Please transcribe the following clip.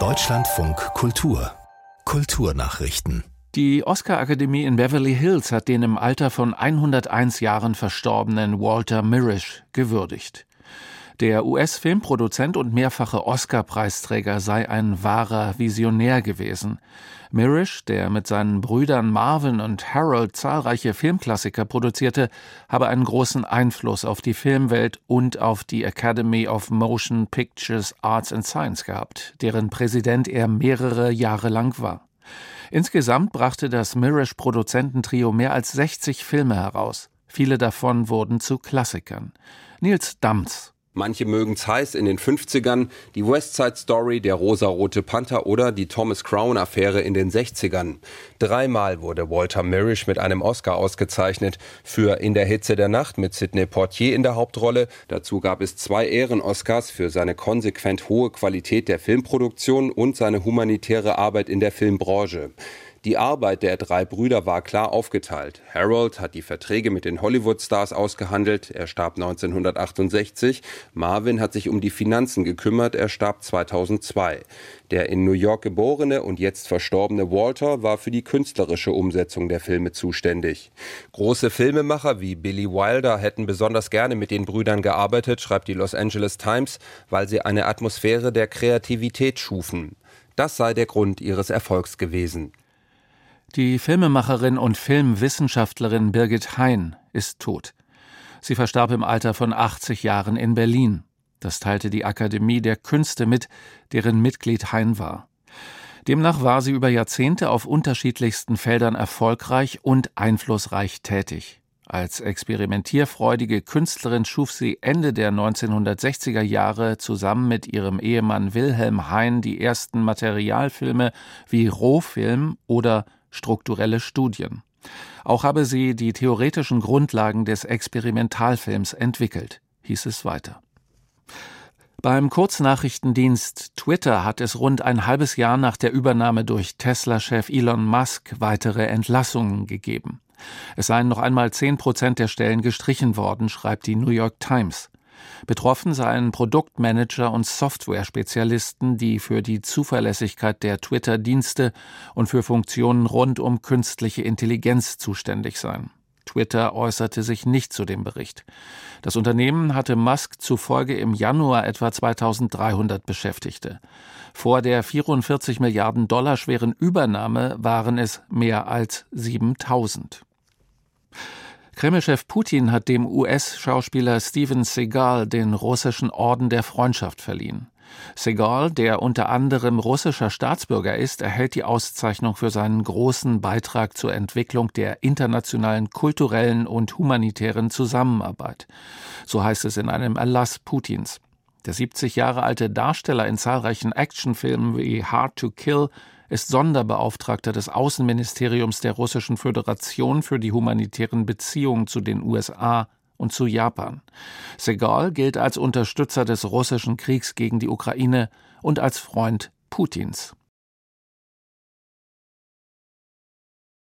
Deutschlandfunk Kultur Kulturnachrichten die Oscar-Akademie in Beverly Hills hat den im Alter von 101 Jahren verstorbenen Walter Mirisch gewürdigt. Der US-Filmproduzent und mehrfache Oscar-Preisträger sei ein wahrer Visionär gewesen. Mirisch, der mit seinen Brüdern Marvin und Harold zahlreiche Filmklassiker produzierte, habe einen großen Einfluss auf die Filmwelt und auf die Academy of Motion Pictures Arts and Science gehabt, deren Präsident er mehrere Jahre lang war. Insgesamt brachte das Mirisch-Produzententrio mehr als 60 Filme heraus. Viele davon wurden zu Klassikern. Nils Dams Manche mögen's heiß in den 50ern, die West Side Story, der rosarote Panther oder die Thomas Crown Affäre in den 60ern. Dreimal wurde Walter Mirisch mit einem Oscar ausgezeichnet. Für In der Hitze der Nacht mit Sidney Portier in der Hauptrolle. Dazu gab es zwei Ehren-Oscars für seine konsequent hohe Qualität der Filmproduktion und seine humanitäre Arbeit in der Filmbranche. Die Arbeit der drei Brüder war klar aufgeteilt. Harold hat die Verträge mit den Hollywood-Stars ausgehandelt. Er starb 1968. Marvin hat sich um die Finanzen gekümmert. Er starb 2002. Der in New York geborene und jetzt verstorbene Walter war für die künstlerische Umsetzung der Filme zuständig. Große Filmemacher wie Billy Wilder hätten besonders gerne mit den Brüdern gearbeitet, schreibt die Los Angeles Times, weil sie eine Atmosphäre der Kreativität schufen. Das sei der Grund ihres Erfolgs gewesen. Die Filmemacherin und Filmwissenschaftlerin Birgit Hein ist tot. Sie verstarb im Alter von 80 Jahren in Berlin. Das teilte die Akademie der Künste mit, deren Mitglied Hein war. Demnach war sie über Jahrzehnte auf unterschiedlichsten Feldern erfolgreich und einflussreich tätig. Als experimentierfreudige Künstlerin schuf sie Ende der 1960er Jahre zusammen mit ihrem Ehemann Wilhelm Hein die ersten Materialfilme wie Rohfilm oder strukturelle Studien. Auch habe sie die theoretischen Grundlagen des Experimentalfilms entwickelt, hieß es weiter. Beim Kurznachrichtendienst Twitter hat es rund ein halbes Jahr nach der Übernahme durch Tesla-Chef Elon Musk weitere Entlassungen gegeben. Es seien noch einmal zehn Prozent der Stellen gestrichen worden, schreibt die New York Times. Betroffen seien Produktmanager und Software-Spezialisten, die für die Zuverlässigkeit der Twitter-Dienste und für Funktionen rund um künstliche Intelligenz zuständig seien. Twitter äußerte sich nicht zu dem Bericht. Das Unternehmen hatte Musk zufolge im Januar etwa 2300 Beschäftigte. Vor der 44 Milliarden Dollar schweren Übernahme waren es mehr als 7000. Kremlchef Putin hat dem US-Schauspieler Steven Seagal den russischen Orden der Freundschaft verliehen. Seagal, der unter anderem russischer Staatsbürger ist, erhält die Auszeichnung für seinen großen Beitrag zur Entwicklung der internationalen kulturellen und humanitären Zusammenarbeit. So heißt es in einem Erlass Putins. Der 70 Jahre alte Darsteller in zahlreichen Actionfilmen wie Hard to Kill ist Sonderbeauftragter des Außenministeriums der Russischen Föderation für die humanitären Beziehungen zu den USA und zu Japan. Segal gilt als Unterstützer des russischen Kriegs gegen die Ukraine und als Freund Putins.